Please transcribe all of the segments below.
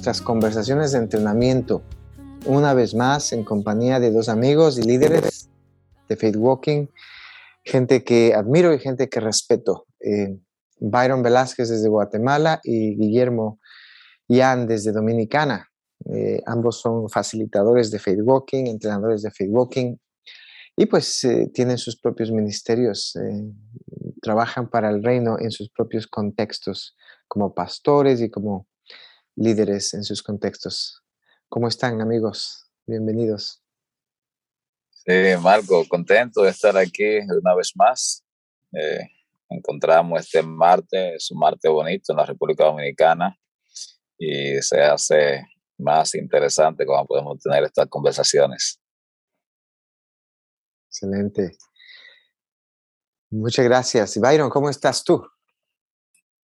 nuestras conversaciones de entrenamiento, una vez más en compañía de dos amigos y líderes de Faith Walking, gente que admiro y gente que respeto. Eh, Byron Velázquez desde Guatemala y Guillermo Yan desde Dominicana. Eh, ambos son facilitadores de Faith Walking, entrenadores de Faith Walking y pues eh, tienen sus propios ministerios, trabajan para el reino en sus propios contextos como pastores y como líderes en sus contextos. ¿Cómo están amigos? Bienvenidos. Sí, Marco, contento de estar aquí una vez más. encontramos este martes, es un martes bonito en la República Dominicana y se hace más interesante cuando podemos tener estas conversaciones. Excelente. Muchas gracias. Byron, ¿cómo estás tú?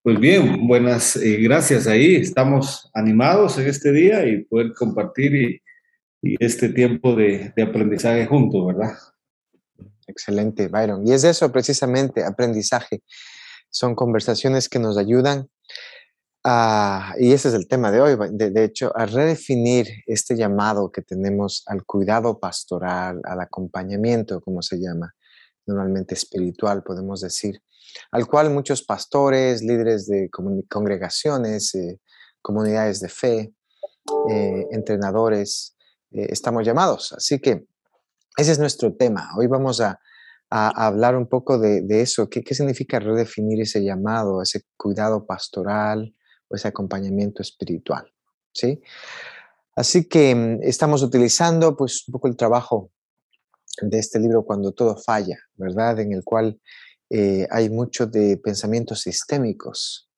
Pues bien, buenas eh, gracias. Ahí estamos animados en este día y poder compartir y, este tiempo de, de aprendizaje juntos, ¿verdad? Excelente, Byron. Y es eso precisamente, aprendizaje. Son conversaciones que nos ayudan Ah, y ese es el tema de hoy, de, hecho, a redefinir este llamado que tenemos al cuidado pastoral, al acompañamiento, como se llama, normalmente espiritual, podemos decir, al cual muchos pastores, líderes de congregaciones, eh, comunidades de fe, eh, entrenadores, eh, estamos llamados. Así que ese es nuestro tema. Hoy vamos a, hablar un poco de, eso. ¿Qué, ¿Qué significa redefinir ese llamado, ese cuidado pastoral? o ese acompañamiento espiritual. ¿sí? Así que mm, estamos utilizando pues un poco el trabajo de este libro Cuando todo falla, ¿verdad? En el cual eh, hay mucho de pensamientos sistémicos.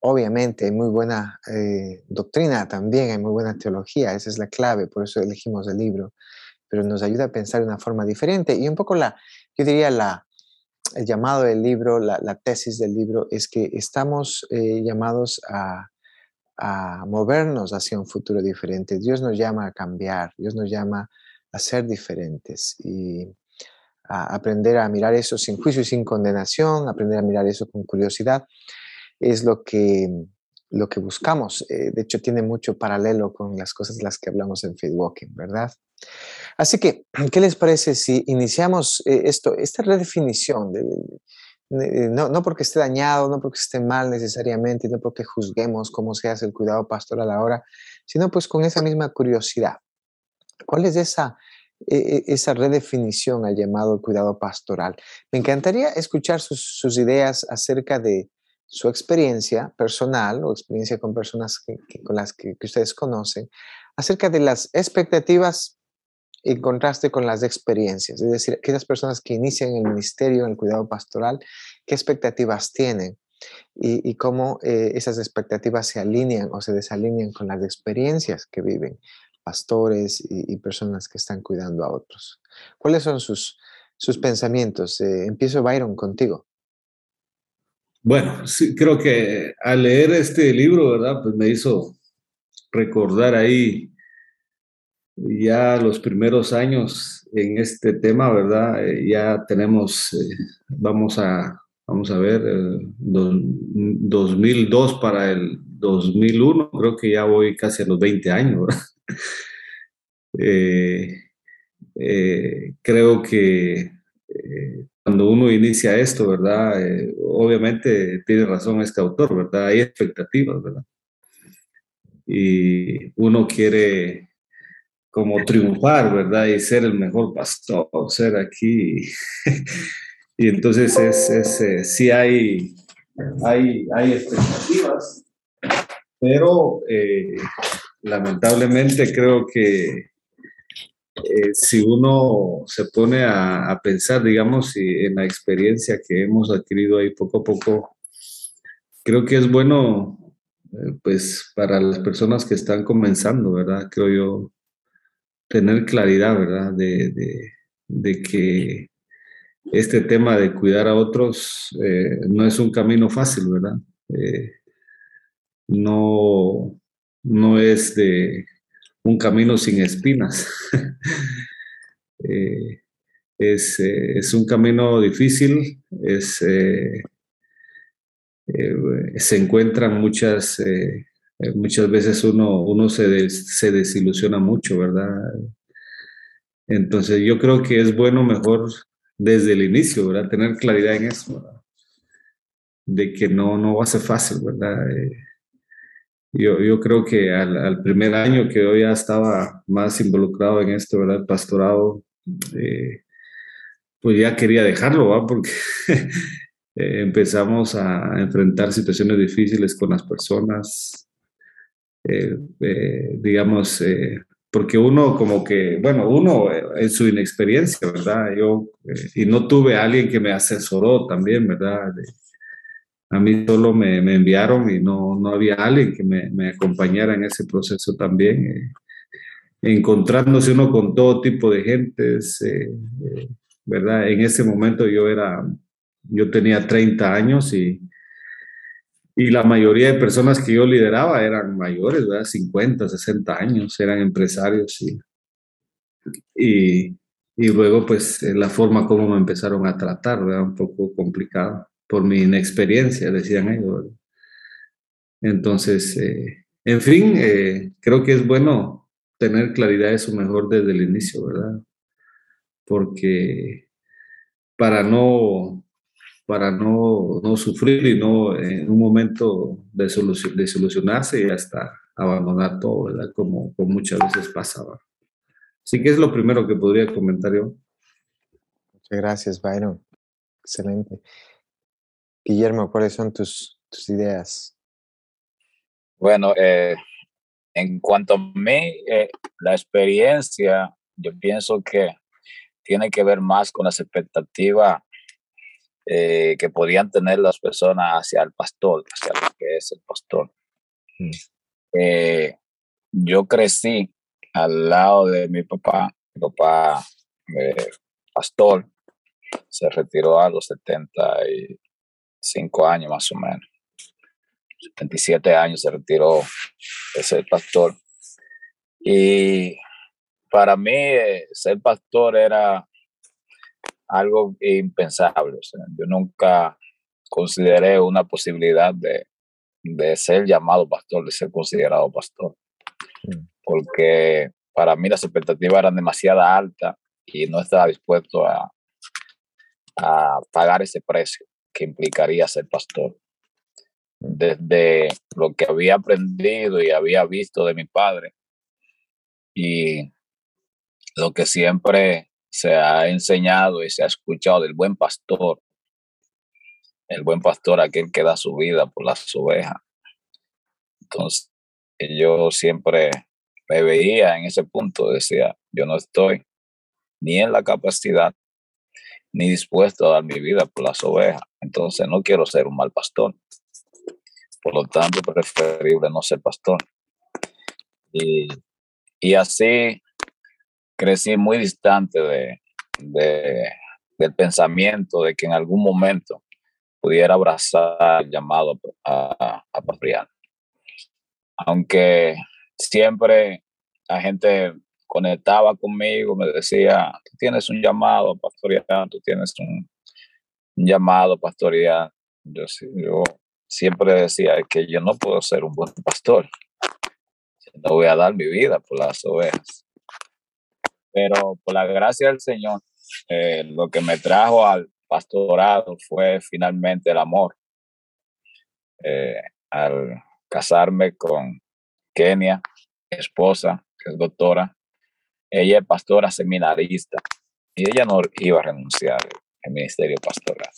Obviamente hay muy buena eh, doctrina también, hay muy buena teología, esa es la clave, por eso elegimos el libro, pero nos ayuda a pensar de una forma diferente y un poco la, yo diría la, el llamado del libro, la, tesis del libro, es que estamos eh, llamados a, movernos hacia un futuro diferente. Dios nos llama a cambiar, Dios nos llama a ser diferentes y a aprender a mirar eso sin juicio y sin condenación, aprender a mirar eso con curiosidad, es lo que, lo que buscamos. Eh, de hecho, tiene mucho paralelo con las cosas de las que hablamos en Feedwalking, ¿verdad? Así que, ¿qué les parece si iniciamos eh, esto, esta redefinición? De, no, no, porque esté dañado, no porque esté mal necesariamente, no porque juzguemos cómo se hace el cuidado pastoral ahora, sino pues con esa misma curiosidad. ¿Cuál es esa, esa redefinición al llamado cuidado pastoral? Me encantaría escuchar sus, ideas acerca de su experiencia personal o experiencia con personas con las que, que ustedes conocen, acerca de las expectativas en contraste con las experiencias, es decir, aquellas personas que inician el ministerio, en el cuidado pastoral, qué expectativas tienen y, cómo eh, esas expectativas se alinean o se desalinean con las experiencias que viven pastores y, personas que están cuidando a otros. ¿Cuáles son sus, sus pensamientos? Eh, empiezo, Byron, contigo. Bueno, sí, creo que al leer este libro, ¿verdad? Pues me hizo recordar ahí ya los primeros años en este tema, ¿verdad? Eh, ya tenemos, eh, vamos a, vamos a ver, 2002 para el 2001, creo que ya voy casi a los 20 años, ¿verdad? Eh, creo que cuando uno inicia esto, ¿verdad? obviamente tiene razón este autor, ¿verdad? Hay expectativas, ¿verdad? Y uno quiere como triunfar, ¿verdad? Y ser el mejor pastor, ser aquí. y entonces es, es eh, sí hay, hay, hay expectativas, pero eh, lamentablemente creo que eh, si uno se pone a, pensar, digamos, en la experiencia que hemos adquirido ahí poco a poco, creo que es bueno, pues, para las personas que están comenzando, ¿verdad? Creo yo, tener claridad, ¿verdad? De, que este tema de cuidar a otros eh, no es un camino fácil, ¿verdad? Eh, no, no es de un camino sin espinas. Eh, es, es, un camino difícil, es, se encuentran muchas, muchas veces uno, uno se, se desilusiona mucho, ¿verdad? Entonces yo creo que es bueno mejor desde el inicio, ¿verdad? Tener claridad en eso, de que no, no va a ser fácil, ¿verdad? Eh, yo, creo que al, primer año que yo ya estaba más involucrado en esto, ¿verdad? El pastorado, eh, pues ya quería dejarlo, ¿verdad? Porque eh, empezamos a enfrentar situaciones difíciles con las personas, digamos, porque uno como que, bueno, uno eh, en su inexperiencia, ¿verdad? Yo, eh, y no tuve a alguien que me asesoró también, ¿verdad? A mí solo me, me, enviaron y no, no había alguien que me, me acompañara en ese proceso también. Eh, encontrándose uno con todo tipo de gentes, ¿verdad? En ese momento yo era, yo tenía 30 años y y la mayoría de personas que yo lideraba eran mayores, ¿verdad? 50, 60 años, eran empresarios y, y, y luego pues la forma como me empezaron a tratar, ¿verdad? Un poco complicado por mi inexperiencia, decían ellos. Entonces, eh, en fin, eh, creo que es bueno tener claridad de eso mejor desde el inicio, ¿verdad? Porque para no para no, no, sufrir y no en un momento de, solucionarse y hasta abandonar todo, ¿verdad? Como, como muchas veces pasaba. Así que es lo primero que podría comentar yo. Muchas gracias, Byron. Excelente. Guillermo, ¿cuáles son tus, tus ideas? Bueno, eh, en cuanto a mí, eh, la experiencia, yo pienso que tiene que ver más con las expectativas eh, que podían tener las personas hacia el pastor, hacia lo que es el pastor. Mm. Eh, yo crecí al lado de mi papá, mi papá eh, pastor, se retiró a los 75 años más o menos. 77 años se retiró de ser pastor. Y para mí ser pastor era algo impensable. yo nunca consideré una posibilidad de, ser llamado pastor, de ser considerado pastor, mm. porque para mí las expectativas eran demasiado altas y no estaba dispuesto a, a pagar ese precio que implicaría ser pastor. Desde lo que había aprendido y había visto de mi padre y lo que siempre se ha enseñado y se ha escuchado del buen pastor, el buen pastor aquel que da su vida por las ovejas. Entonces, yo siempre me veía en ese punto, decía, yo no estoy ni en la capacidad ni dispuesto a dar mi vida por las ovejas. Entonces, no quiero ser un mal pastor. Por lo tanto, preferible no ser pastor. Y, y así crecí muy distante de, del pensamiento de que en algún momento pudiera abrazar el llamado a, a. Aunque siempre la gente conectaba conmigo, me decía, tú tienes un llamado a tú tienes un, llamado a. Yo, siempre decía que yo no puedo ser un buen pastor. No voy a dar mi vida por las ovejas. Pero por la gracia del Señor, eh, lo que me trajo al pastorado fue finalmente el amor. Eh, al casarme con Kenia, esposa, que es doctora, ella es pastora seminarista y ella no iba a renunciar al ministerio pastoral.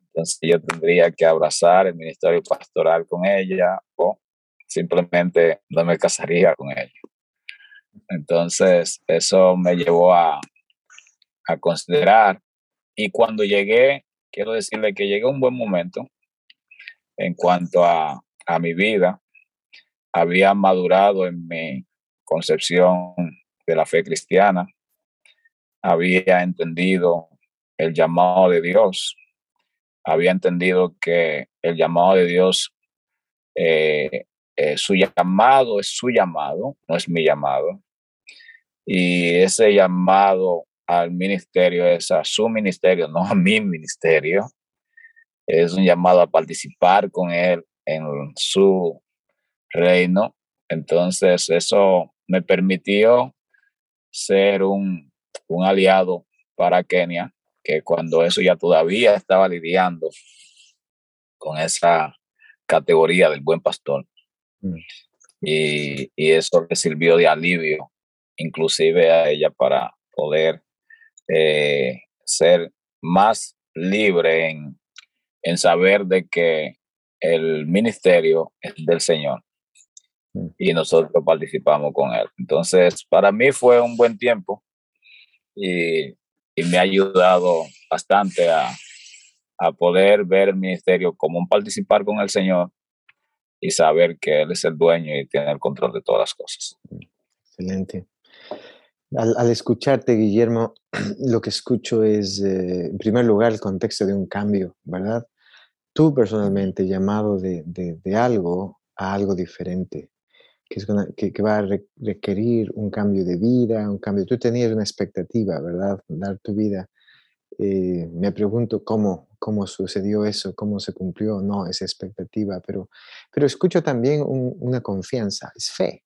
Entonces yo tendría que abrazar el ministerio pastoral con ella o simplemente no me casaría con ella. Entonces, eso me llevó a, considerar. Y cuando llegué, quiero decirle que llegué a un buen momento en cuanto a, a mi vida. Había madurado en mi concepción de la fe cristiana. Había entendido el llamado de Dios. Había entendido que el llamado de Dios eh, eh, su llamado es su llamado, no es mi llamado. Y ese llamado al ministerio es a su ministerio, no a mi ministerio. Es un llamado a participar con él en su reino. Entonces eso me permitió ser un, un aliado para Kenia, que cuando eso ya todavía estaba lidiando con esa categoría del buen pastor. Mm. Y, y, eso le sirvió de alivio, inclusive a ella, para poder eh, ser más libre en, en saber de que el ministerio es del Señor. Y nosotros participamos con él. Entonces, para mí fue un buen tiempo y, y me ha ayudado bastante a, a, poder ver el ministerio como un participar con el Señor y saber que Él es el dueño y tiene el control de todas las cosas. Excelente. Al, al escucharte, Guillermo, lo que escucho es, eh, en primer lugar, el contexto de un cambio, ¿verdad? Tú personalmente llamado de, de, de algo a algo diferente, que, es que, que, va a requerir un cambio de vida, un cambio. Tú tenías una expectativa, ¿verdad? Dar tu vida. Eh, me pregunto cómo, cómo sucedió eso, cómo se cumplió no esa expectativa, pero, pero escucho también un, una confianza, es fe,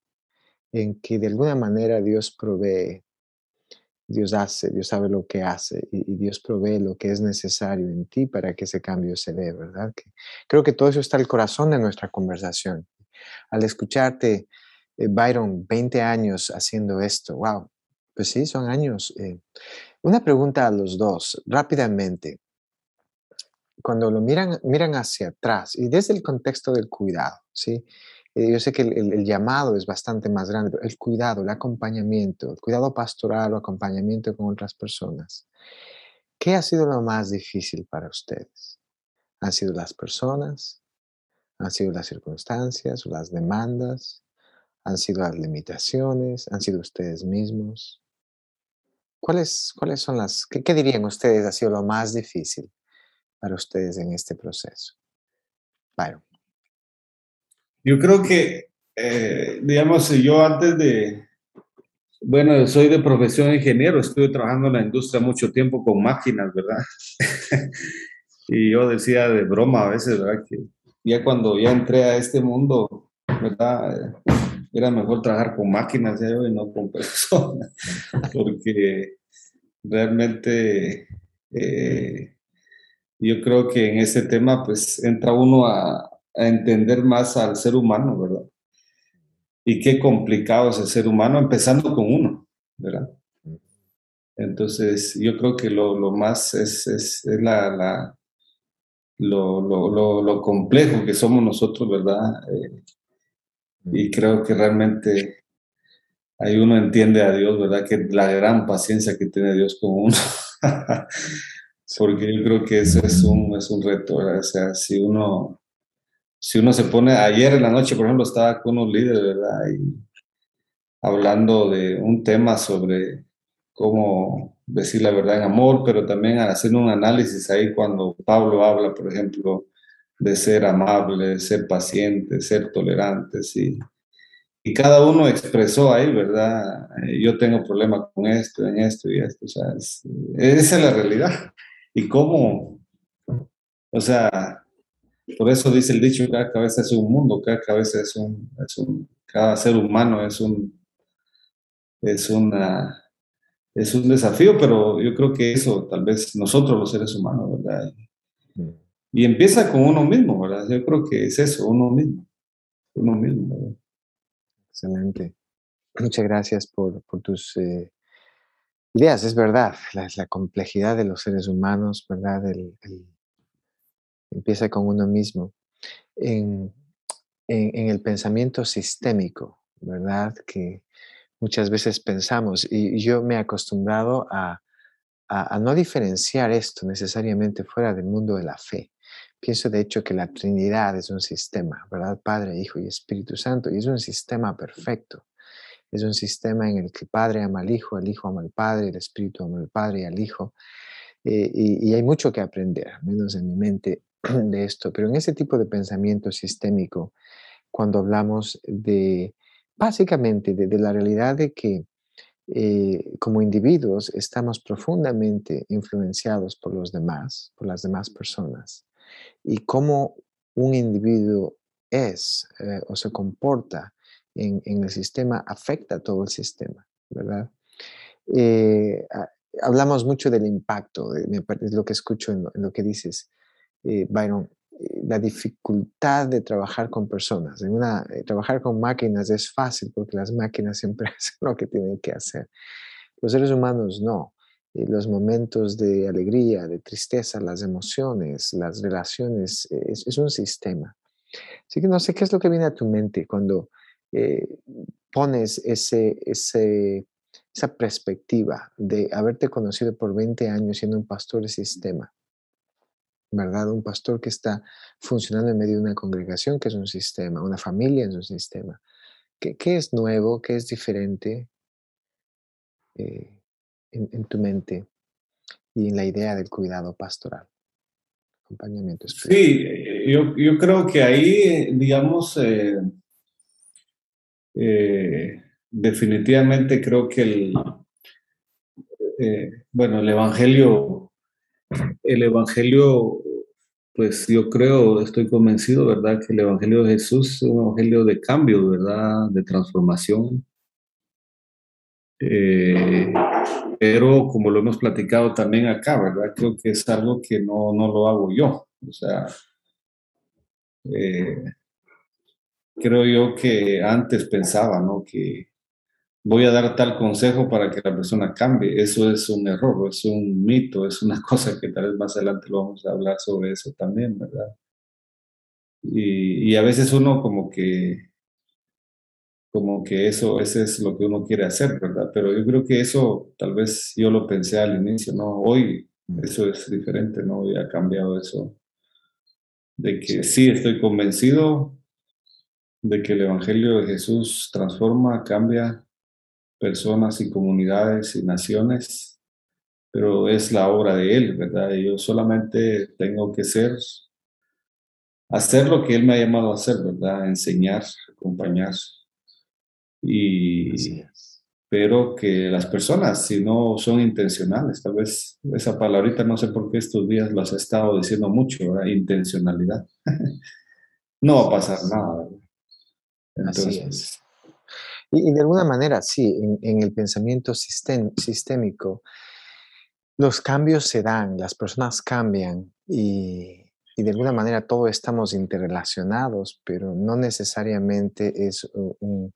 en que de alguna manera Dios provee, Dios hace, Dios sabe lo que hace y, y, Dios provee lo que es necesario en ti para que ese cambio se dé, ¿verdad? Que, creo que todo eso está al corazón de nuestra conversación. Al escucharte, eh, Byron, 20 años haciendo esto, wow, pues sí, son años. Eh. Una pregunta a los dos, rápidamente cuando lo miran, miran hacia atrás y desde el contexto del cuidado, ¿sí? Eh, yo sé que el, el, llamado es bastante más grande, pero el cuidado, el acompañamiento, el cuidado pastoral o acompañamiento con otras personas. ¿Qué ha sido lo más difícil para ustedes? ¿Han sido las personas? ¿Han sido las circunstancias las demandas? ¿Han sido las limitaciones? ¿Han sido ustedes mismos? ¿Cuáles, cuáles son las, qué, qué dirían ustedes ha sido lo más difícil? para ustedes en este proceso? Byron. Yo creo que, eh, digamos, yo antes de, bueno, soy de profesión ingeniero, estuve trabajando en la industria mucho tiempo con máquinas, ¿verdad? y yo decía de broma a veces, ¿verdad? Que ya cuando ya entré a este mundo, ¿verdad? Era mejor trabajar con máquinas y no con personas, porque realmente eh, yo creo que en ese tema pues entra uno a, a, entender más al ser humano, ¿verdad? Y qué complicado es el ser humano, empezando con uno, ¿verdad? Entonces, yo creo que lo, lo más es, es, es la, la lo, lo, lo, complejo que somos nosotros, ¿verdad? Eh, y creo que realmente ahí uno entiende a Dios, ¿verdad? Que la gran paciencia que tiene Dios con uno. porque yo creo que eso es un, es un reto, ¿verdad? O sea, si uno, si uno se pone, ayer en la noche, por ejemplo, estaba con unos líderes, ¿verdad? Y hablando de un tema sobre cómo decir la verdad en amor, pero también haciendo un análisis ahí cuando Pablo habla, por ejemplo, de ser amable, ser paciente, ser tolerantes y, y cada uno expresó ahí, ¿verdad? Yo tengo problemas con esto, en esto y esto, o sea, es, esa es la realidad. Y cómo, o sea, por eso dice el dicho, cada cabeza es un mundo, cada cabeza es un, es un cada ser humano es un, es una, es un desafío, pero yo creo que eso, tal vez nosotros los seres humanos, ¿verdad? Y empieza con uno mismo, ¿verdad? Yo creo que es eso, uno mismo, uno mismo. ¿verdad? Excelente. Muchas gracias por, por tus eh, ideas, es verdad, la, la, complejidad de los seres humanos, ¿verdad? El, el, empieza con uno mismo. En, en, en, el pensamiento sistémico, ¿verdad? Que muchas veces pensamos, y yo me he acostumbrado a, no diferenciar esto necesariamente fuera del mundo de la fe. Pienso de hecho que la Trinidad es un sistema, ¿verdad? Padre, Hijo y Espíritu Santo, y es un sistema perfecto es un sistema en el que el Padre ama al Hijo, el Hijo ama al Padre, el Espíritu ama al Padre y al Hijo. Eh, y, y, hay mucho que aprender, al menos en mi mente, de esto. Pero en ese tipo de pensamiento sistémico, cuando hablamos de, básicamente, de, la realidad de que eh, como individuos estamos profundamente influenciados por los demás, por las demás personas, y cómo un individuo es eh, o se comporta en, el sistema afecta a todo el sistema, ¿verdad? Eh, hablamos mucho del impacto, es lo que escucho en lo, que dices, Byron, la dificultad de trabajar con personas. Eh, trabajar con máquinas es fácil porque las máquinas siempre hacen lo que tienen que hacer. Los seres humanos no. los momentos de alegría, de tristeza, las emociones, las relaciones, es, un sistema. Así que no sé qué es lo que viene a tu mente cuando eh, pones ese, esa perspectiva de haberte conocido por 20 años siendo un pastor de sistema ¿verdad? Un pastor que está funcionando en medio de una congregación que es un sistema, una familia es un sistema. ¿Qué, es nuevo? ¿Qué es diferente eh, en, tu mente y en la idea del cuidado pastoral? Acompañamiento espiritual. Sí, eh, yo, creo que ahí, digamos, eh, definitivamente creo que el, bueno, el Evangelio el Evangelio, pues yo creo, estoy convencido, ¿verdad? Que el Evangelio de Jesús es un Evangelio de cambio, ¿verdad? De transformación. Eh, pero como lo hemos platicado también acá, ¿verdad? Creo que es algo que no, no lo hago yo. O sea, eh, creo yo que antes pensaba, ¿no? Que voy a dar tal consejo para que la persona cambie. Eso es un error, es un mito, es una cosa que tal vez más adelante lo vamos a hablar sobre eso también, ¿verdad? Y, a veces uno como que, como que eso, ese es lo que uno quiere hacer, ¿verdad? Pero yo creo que eso tal vez yo lo pensé al inicio, ¿no? Hoy eso es diferente, ¿no? Hoy ha cambiado eso. De que sí estoy convencido de que el Evangelio de Jesús transforma, cambia, personas y comunidades y naciones, pero es la obra de Él, ¿verdad? Yo solamente tengo que ser, hacer lo que Él me ha llamado a hacer, ¿verdad? Enseñar, acompañar. Y, pero que las personas, si no son intencionales, tal vez esa palabrita no sé por qué estos días las he estado diciendo mucho, ¿verdad? Intencionalidad. no va a pasar nada, ¿verdad? Entonces, y, de alguna manera, sí, en, el pensamiento sistémico, los cambios se dan, las personas cambian y, de alguna manera todos estamos interrelacionados, pero no necesariamente es un,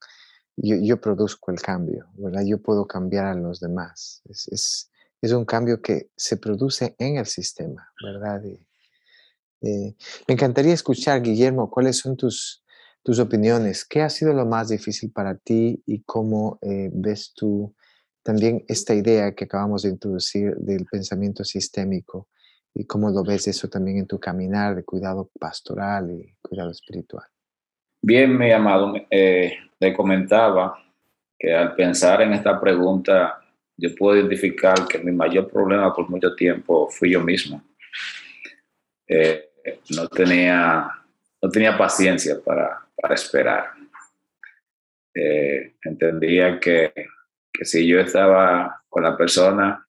yo, produzco el cambio, ¿verdad? Yo puedo cambiar a los demás. Es, un cambio que se produce en el sistema, ¿verdad? Me encantaría escuchar, Guillermo, cuáles son tus, tus opiniones. ¿Qué ha sido lo más difícil para ti y cómo eh, ves tú también esta idea que acabamos de introducir del pensamiento sistémico y cómo lo ves eso también en tu caminar de cuidado pastoral y cuidado espiritual? Bien, mi amado, eh, le comentaba que al pensar en esta pregunta, yo puedo identificar que mi mayor problema por mucho tiempo fui yo mismo. Eh, no tenía no tenía paciencia para, para esperar. Eh, entendía que, que, si yo estaba con la persona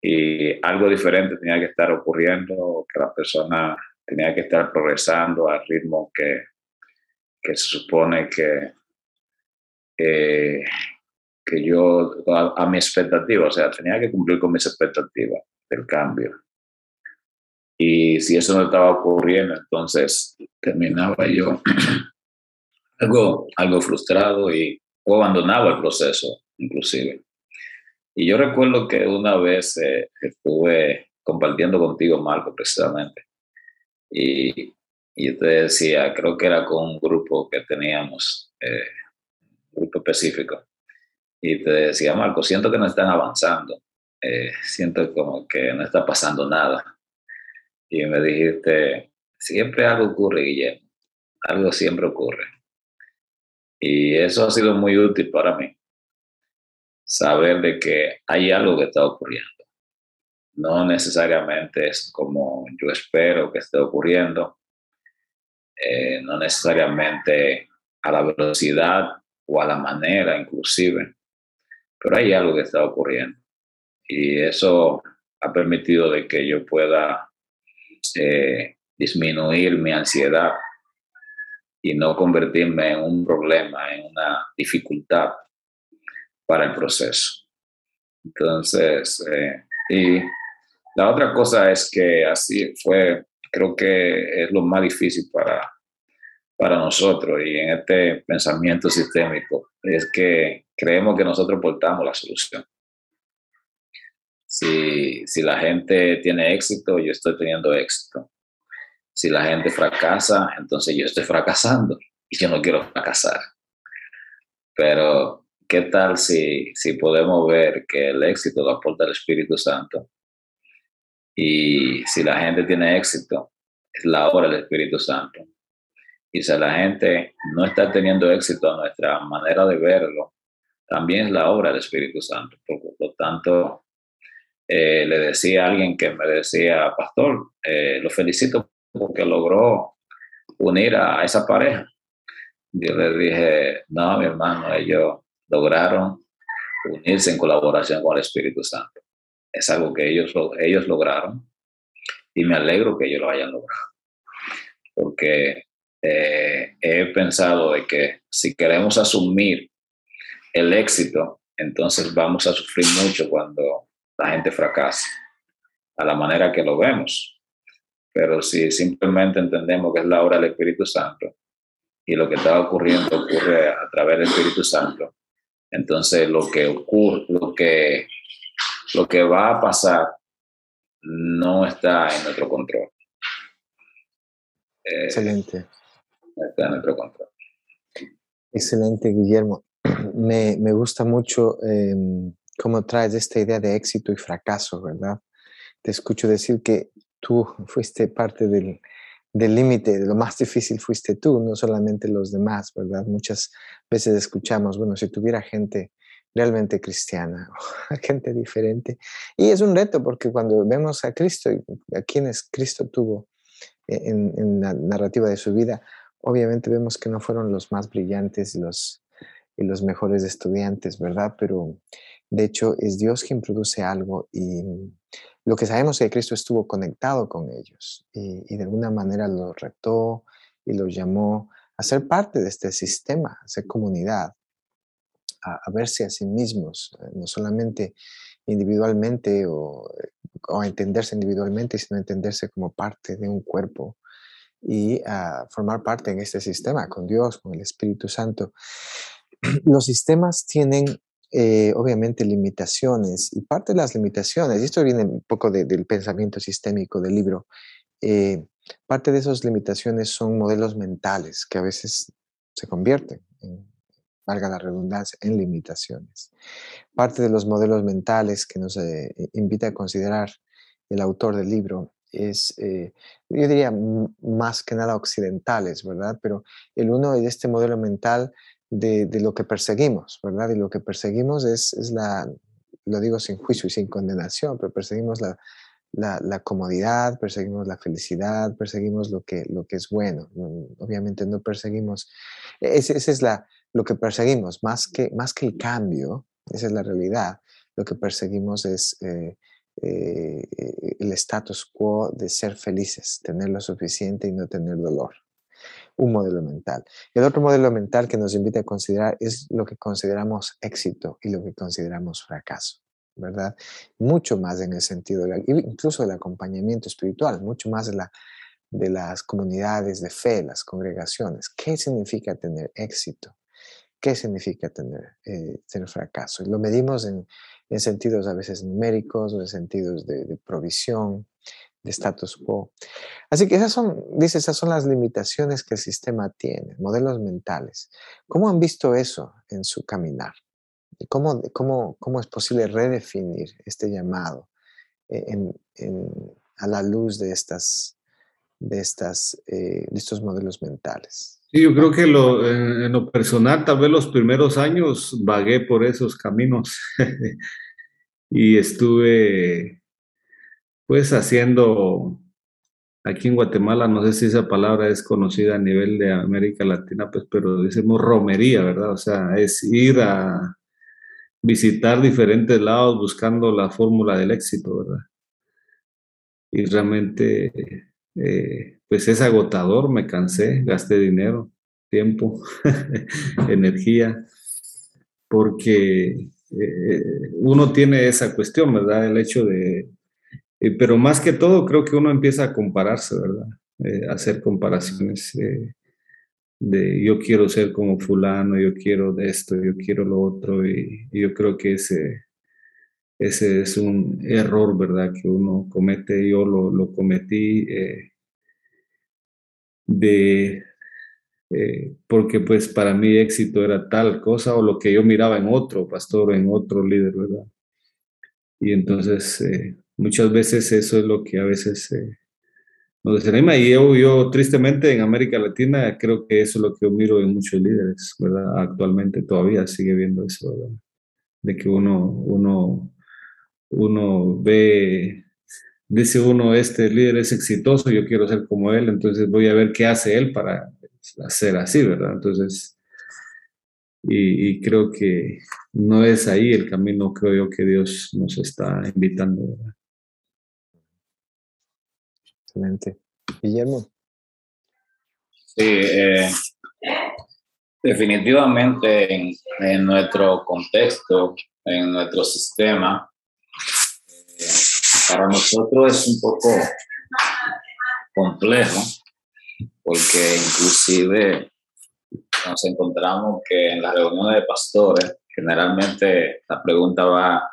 y algo diferente tenía que estar ocurriendo, que la persona tenía que estar progresando al ritmo que, que se supone que, que yo, a, a, mi expectativa, o sea, tenía que cumplir con mis expectativas del cambio. Y si eso no estaba ocurriendo, entonces terminaba yo algo, algo frustrado y o abandonaba el proceso, inclusive. Y yo recuerdo que una vez eh, estuve compartiendo contigo, Marco, precisamente. Y, y te decía, creo que era con un grupo que teníamos, eh, un grupo específico. Y te decía, Marco, siento que no están avanzando. Eh, siento como que no está pasando nada y me dijiste, siempre algo ocurre, Guillermo, algo siempre ocurre. Y eso ha sido muy útil para mí, saber de que hay algo que está ocurriendo. No necesariamente es como yo espero que esté ocurriendo, eh, no necesariamente a la velocidad o a la manera inclusive, pero hay algo que está ocurriendo y eso ha permitido de que yo pueda eh, disminuir mi ansiedad y no convertirme en un problema, en una dificultad para el proceso. Entonces, eh, y la otra cosa es que así fue, creo que es lo más difícil para, para nosotros y en este pensamiento sistémico, es que creemos que nosotros portamos la solución. Si, si la gente tiene éxito, yo estoy teniendo éxito. Si la gente fracasa, entonces yo estoy fracasando y yo no quiero fracasar. Pero, ¿qué tal si, si podemos ver que el éxito lo aporta el Espíritu Santo? Y si la gente tiene éxito, es la obra del Espíritu Santo. Y si la gente no está teniendo éxito a nuestra manera de verlo, también es la obra del Espíritu Santo. Por lo tanto, eh, le decía a alguien que me decía, pastor, eh, lo felicito porque logró unir a esa pareja. Yo le dije, no, mi hermano, ellos lograron unirse en colaboración con el Espíritu Santo. Es algo que ellos, ellos lograron y me alegro que ellos lo hayan logrado. Porque eh, he pensado de que si queremos asumir el éxito, entonces vamos a sufrir mucho cuando la gente fracasa, a la manera que lo vemos. Pero si simplemente entendemos que es la obra del Espíritu Santo y lo que está ocurriendo ocurre a través del Espíritu Santo, entonces lo que ocurre, lo que, lo que va a pasar no está en nuestro control. Eh, Excelente. Está en nuestro control. Excelente, Guillermo. Me, me gusta mucho eh, cómo traes esta idea de éxito y fracaso, ¿verdad? Te escucho decir que tú fuiste parte del límite, de lo más difícil fuiste tú, no solamente los demás, ¿verdad? Muchas veces escuchamos, bueno, si tuviera gente realmente cristiana, gente diferente. Y es un reto porque cuando vemos a Cristo y a quienes Cristo tuvo en, en, la narrativa de su vida, obviamente vemos que no fueron los más brillantes y los, y los mejores estudiantes, ¿verdad? Pero de hecho, es Dios quien produce algo y lo que sabemos es que Cristo estuvo conectado con ellos y, de alguna manera los retó y los llamó a ser parte de este sistema, a ser comunidad, a, verse a sí mismos, eh, no solamente individualmente o, o, a entenderse individualmente, sino a entenderse como parte de un cuerpo y a formar parte en este sistema con Dios, con el Espíritu Santo. Los sistemas tienen eh, obviamente limitaciones y parte de las limitaciones, y esto viene un poco del pensamiento sistémico del libro, eh, parte de esas limitaciones son modelos mentales que a veces se convierten, en, valga la redundancia, en limitaciones. Parte de los modelos mentales que nos eh, invita a considerar el autor del libro es, yo diría, más que nada occidentales, ¿verdad? Pero el uno de este modelo mental de, lo que perseguimos, ¿verdad? Y lo que perseguimos es, es, la, lo digo sin juicio y sin condenación, pero perseguimos la, la, comodidad, perseguimos la felicidad, perseguimos lo que, lo que es bueno. Obviamente no perseguimos, ese, es la, lo que perseguimos, más que, más que el cambio, esa es la realidad. Lo que perseguimos es eh, eh, el status quo de ser felices, tener lo suficiente y no tener dolor un modelo mental. El otro modelo mental que nos invita a considerar es lo que consideramos éxito y lo que consideramos fracaso, ¿verdad? Mucho más en el sentido, incluso del acompañamiento espiritual, mucho más de, la, de las comunidades de fe, las congregaciones. ¿Qué significa tener éxito? ¿Qué significa tener, eh, tener fracaso? Lo medimos en, en, sentidos a veces numéricos en sentidos de, de provisión, de status quo. Así que esas son, dice, esas son las limitaciones que el sistema tiene, modelos mentales. ¿Cómo han visto eso en su caminar? ¿Cómo, cómo, cómo es posible redefinir este llamado eh, a la luz de, estas, de, estas, eh, de estos modelos mentales? Sí, yo creo que lo, en, lo personal, tal vez los primeros años vagué por esos caminos y estuve pues haciendo aquí en Guatemala, no sé si esa palabra es conocida a nivel de América Latina, pues, pero decimos romería, ¿verdad? O sea, es ir a visitar diferentes lados buscando la fórmula del éxito, ¿verdad? Y realmente, eh, pues es agotador, me cansé, gasté dinero, tiempo, energía, porque eh, uno tiene esa cuestión, ¿verdad? El hecho de, eh, pero más que todo creo que uno empieza a compararse, ¿verdad? Eh, hacer comparaciones de yo quiero ser como fulano, yo quiero de esto, yo quiero lo otro, y, yo creo que ese, ese es un error, ¿verdad? Que uno comete, yo lo, lo cometí de eh, porque pues para mí éxito era tal cosa o lo que yo miraba en otro pastor, en otro líder, ¿verdad? Y entonces eh, muchas veces eso es lo que a veces eh, nos desanima y yo, tristemente en América Latina creo que eso es lo que yo miro en muchos líderes, ¿verdad? Actualmente todavía sigue viendo eso, ¿verdad? De que uno, uno, uno ve dice uno, este líder es exitoso, yo quiero ser como él, entonces voy a ver qué hace él para hacer así, ¿verdad? Entonces, y, creo que no es ahí el camino, creo yo, que Dios nos está invitando, ¿verdad? Excelente. Guillermo. Sí, eh, definitivamente en, nuestro contexto, en nuestro sistema, eh, para nosotros es un poco complejo porque inclusive nos encontramos que en las reuniones de pastores, generalmente la pregunta va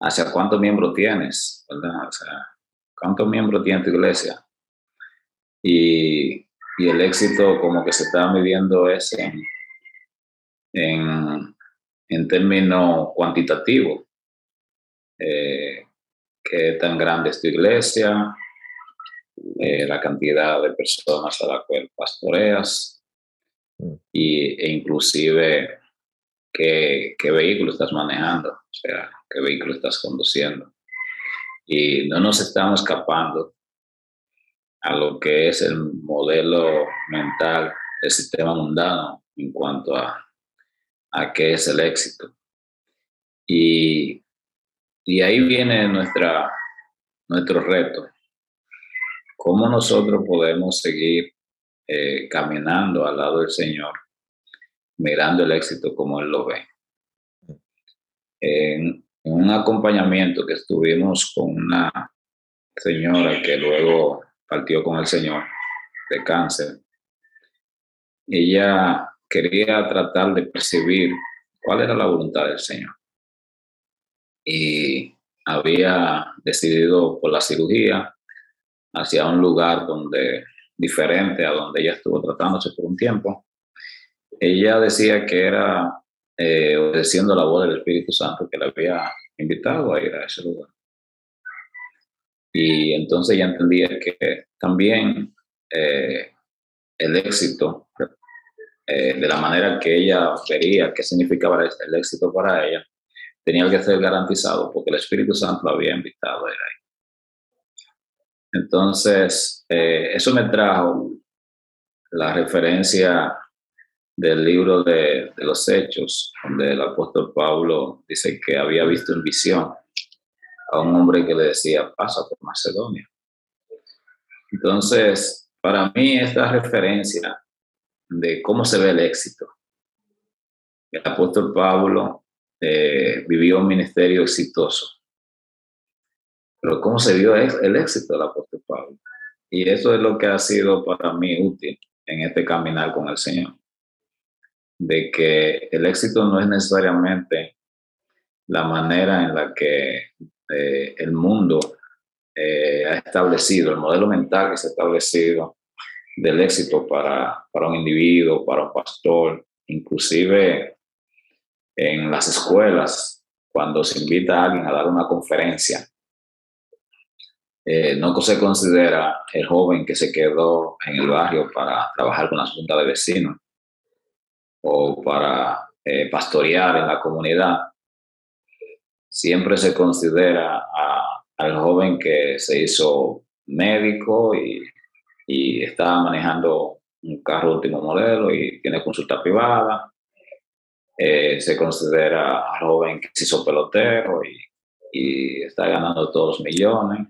hacia cuántos miembros tienes, ¿verdad? O sea, ¿cuántos miembros tiene tu iglesia? Y, y el éxito como que se está midiendo es en, en, en términos cuantitativos. Eh, ¿Qué tan grande es tu iglesia? Eh, la cantidad de personas a la cual pastoreas mm. y, e inclusive qué, qué vehículo estás manejando, o sea, qué vehículo estás conduciendo. Y no nos estamos escapando a lo que es el modelo mental del sistema mundano en cuanto a, a qué es el éxito. Y, y ahí viene nuestra, nuestro reto, ¿Cómo nosotros podemos seguir eh, caminando al lado del Señor, mirando el éxito como Él lo ve? Un acompañamiento que estuvimos con una señora que luego partió con el Señor de cáncer, ella quería tratar de percibir cuál era la voluntad del Señor. Y había decidido por la cirugía hacia un lugar donde diferente a donde ella estuvo tratándose por un tiempo. Ella decía que era eh, obedeciendo la voz del Espíritu Santo que le había invitado a ir a ese lugar. Y entonces ella entendía que también eh, el éxito, eh, de la manera que ella vería qué significaba el éxito para ella, tenía que ser garantizado porque el Espíritu Santo la había invitado a ir ahí. Entonces, eh, eso me trajo la referencia del libro de, los Hechos, donde el apóstol Pablo dice que había visto en visión a un hombre que le decía, pasa por Macedonia. Entonces, para mí esta referencia de cómo se ve el éxito. El apóstol Pablo eh, vivió un ministerio exitoso pero cómo se vio el éxito del apóstol Pablo. Y eso es lo que ha sido para mí útil en este caminar con el Señor. De que el éxito no es necesariamente la manera en la que eh, el mundo eh, ha establecido, el modelo mental que se ha establecido del éxito para, para un individuo, para un pastor, inclusive en las escuelas, cuando se invita a alguien a dar una conferencia, eh, no se considera el joven que se quedó en el barrio para trabajar con la junta de vecinos o para eh, pastorear en la comunidad. Siempre se considera al joven que se hizo médico y, y está manejando un carro último modelo y tiene consulta privada. Eh, se considera joven que se hizo pelotero y, y, está ganando todos los millones.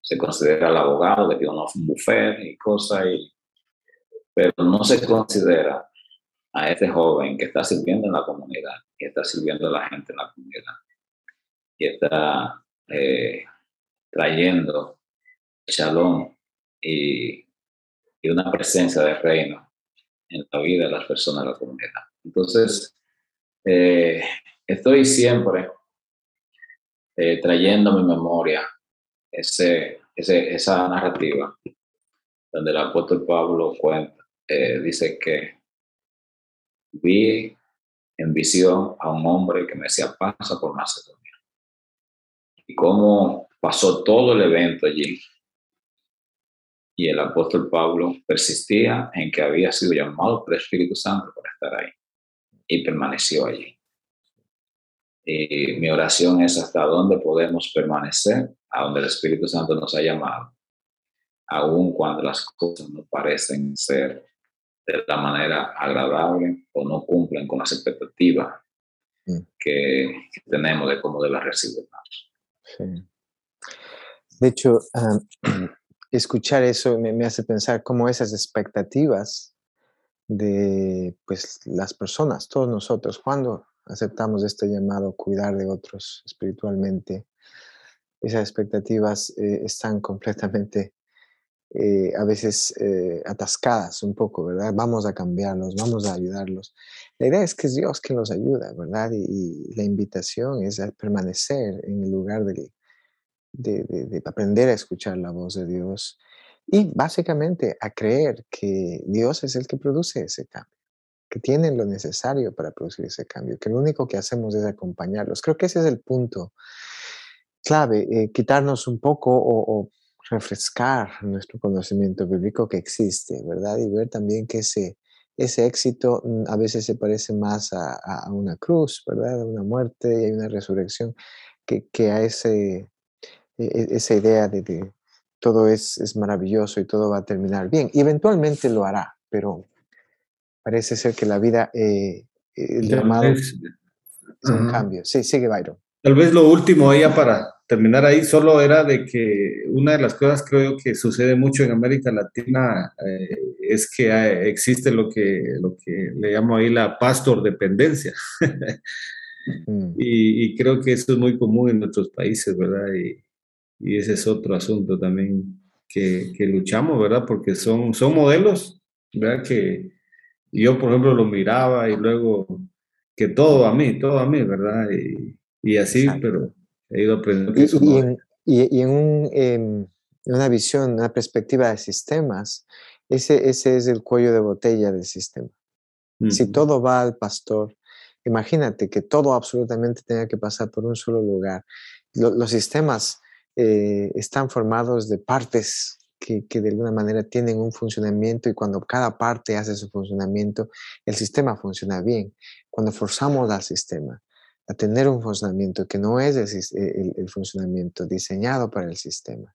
Se considera el abogado que tiene un buffet y cosas, y, pero no se considera a este joven que está sirviendo en la comunidad, que está sirviendo a la gente en la comunidad, y está eh, trayendo shalom y, y, una presencia de reino en la vida de las personas de la comunidad. Entonces, eh, estoy siempre eh, trayendo a mi memoria ese, ese, esa narrativa donde el apóstol Pablo cuenta, eh, dice que vi en visión a un hombre que me decía, pasa por Macedonia. Y cómo pasó todo el evento allí. Y el apóstol Pablo persistía en que había sido llamado por el Espíritu Santo para estar ahí. Y permaneció allí. Y mi oración es hasta dónde podemos permanecer, a donde el Espíritu Santo nos ha llamado, aun cuando las cosas no parecen ser de la manera agradable o no cumplen con las expectativas mm. que, tenemos de cómo debe recibirnos. Sí. De hecho, escuchar eso me, hace pensar cómo esas expectativas de pues, las personas, todos nosotros, cuando aceptamos este llamado, cuidar de otros espiritualmente, esas expectativas eh, están completamente eh, a veces eh, atascadas un poco, ¿verdad? Vamos a cambiarlos, vamos a ayudarlos. La idea es que es Dios quien los ayuda, ¿verdad? Y, la invitación es a permanecer en el lugar de, de, aprender a escuchar la voz de Dios y básicamente a creer que Dios es el que produce ese cambio, que tiene lo necesario para producir ese cambio, que lo único que hacemos es acompañarlos. Creo que ese es el punto clave, eh, quitarnos un poco o refrescar nuestro conocimiento bíblico que existe, ¿verdad? Y ver también que ese, ese éxito mm, a veces se parece más a, una cruz, ¿verdad? A una muerte y a una resurrección que, que a ese, e, e, esa idea de, que todo es, es, maravilloso y todo va a terminar bien. Y eventualmente lo hará, pero parece ser que la vida, eh, el llamado es un cambio. Sí, sigue Byron. Tal vez lo último, ya para terminar ahí, solo era de que una de las cosas creo que sucede mucho en América Latina eh, es que existe lo que, lo que le llamo ahí la pastor dependencia. Mm. y, creo que eso es muy común en nuestros países, ¿verdad? Y, y ese es otro asunto también que, que, luchamos, ¿verdad? Porque son, son modelos, ¿verdad? Que yo, por ejemplo, lo miraba y luego que todo a mí, todo a mí, ¿verdad? Y, y así, pero he ido aprendiendo. y, y, en, un, em, una visión, una perspectiva de sistemas, ese, ese es el cuello de botella del sistema. Si todo va al pastor, imagínate que todo absolutamente tenga que pasar por un solo lugar. los sistemas eh, están formados de partes que, que, de alguna manera tienen un funcionamiento y cuando cada parte hace su funcionamiento, el sistema funciona bien. Cuando forzamos al sistema, a tener un funcionamiento que no es el, funcionamiento diseñado para el sistema,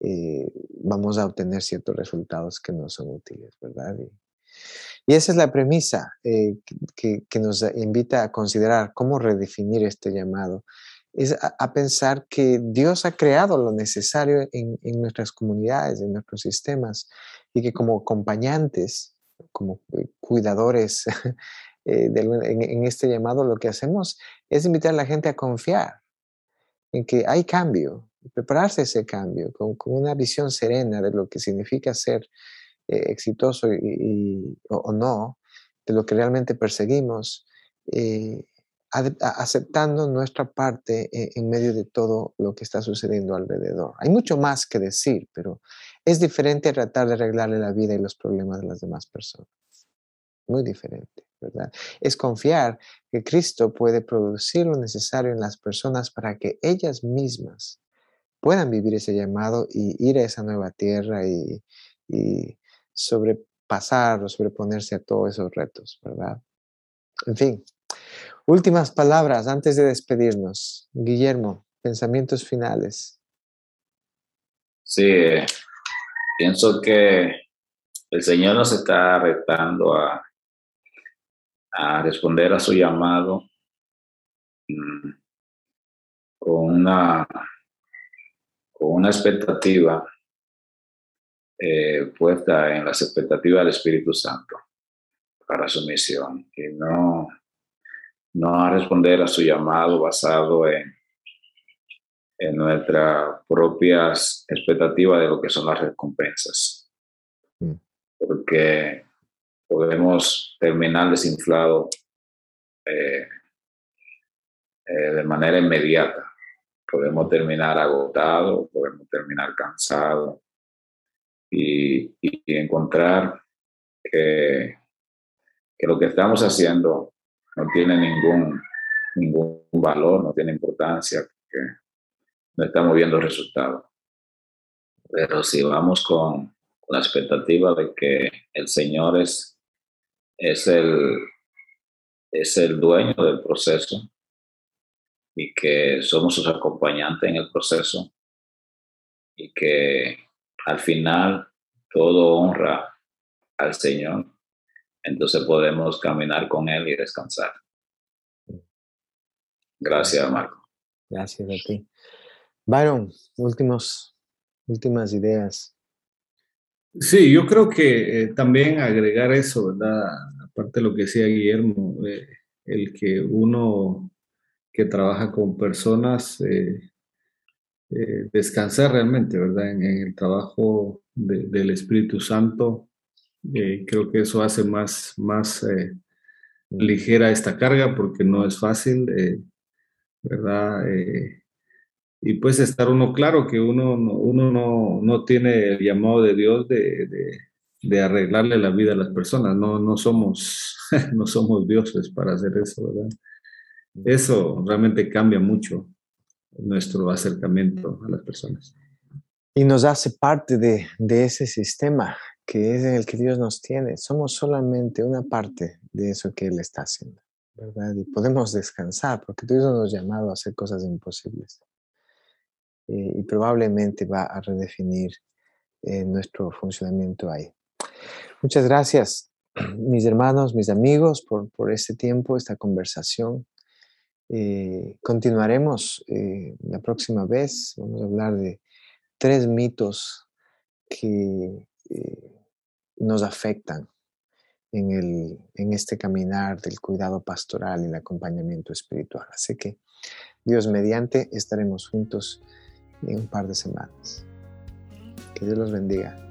eh, vamos a obtener ciertos resultados que no son útiles, ¿verdad? Y, esa es la premisa eh, que, nos invita a considerar cómo redefinir este llamado. Es a, pensar que Dios ha creado lo necesario en, en, nuestras comunidades, en nuestros sistemas, y que como acompañantes, como eh, cuidadores Eh, en, este llamado lo que hacemos es invitar a la gente a confiar en que hay cambio, prepararse ese cambio con, una visión serena de lo que significa ser eh, exitoso y, o, no, de lo que realmente perseguimos, eh, aceptando nuestra parte en medio de todo lo que está sucediendo alrededor. Hay mucho más que decir, pero es diferente tratar de arreglarle la vida y los problemas de las demás personas. Muy diferente. Es confiar que Cristo puede producir lo necesario en las personas para que ellas mismas puedan vivir ese llamado y ir a esa nueva tierra y, sobrepasar o sobreponerse a todos esos retos, ¿verdad? En fin, últimas palabras antes de despedirnos. Guillermo, pensamientos finales. Sí, pienso que el Señor nos está retando a, a responder a su llamado mm, con una, con una expectativa eh, puesta en las expectativas del Espíritu Santo para su misión y no, no a responder a su llamado basado en, en nuestras propias expectativas de lo que son las recompensas. Mm. Porque podemos terminar desinflado eh, eh, de manera inmediata. Podemos terminar agotado, podemos terminar cansado y, encontrar que, que, lo que estamos haciendo no tiene ningún, ningún valor, no tiene importancia, que no estamos viendo resultados. Pero si vamos con la expectativa de que el Señor es, es, el, es el dueño del proceso y que somos sus acompañantes en el proceso y que al final todo honra al Señor, entonces podemos caminar con Él y descansar. Gracias, Marco. Gracias a ti. Byron, últimos, últimas ideas. Sí, yo creo que eh, también agregar eso, ¿verdad? Aparte de lo que decía Guillermo, eh, el que uno que trabaja con personas eh, descansar realmente, ¿verdad? En, el trabajo del Espíritu Santo, creo que eso hace más, más ligera esta carga porque no es fácil, ¿verdad? Y pues estar uno claro que uno, uno no, no tiene el llamado de Dios de, de, arreglarle la vida a las personas, no, no, somos, no somos dioses para hacer eso, ¿verdad? Eso realmente cambia mucho nuestro acercamiento a las personas. Y nos hace parte de, de ese sistema que es en el que Dios nos tiene. Somos solamente una parte de eso que Él está haciendo, ¿verdad? Y podemos descansar porque Dios nos ha llamado a hacer cosas imposibles. Eh, y probablemente va a redefinir eh, nuestro funcionamiento ahí. Muchas gracias, mis hermanos, mis amigos, por, por este tiempo, esta conversación. Eh, continuaremos la próxima vez. Vamos a hablar de tres mitos que nos afectan en, el, en este caminar del cuidado pastoral y el acompañamiento espiritual. Así que Dios mediante estaremos juntos en un par de semanas. Que Dios los bendiga.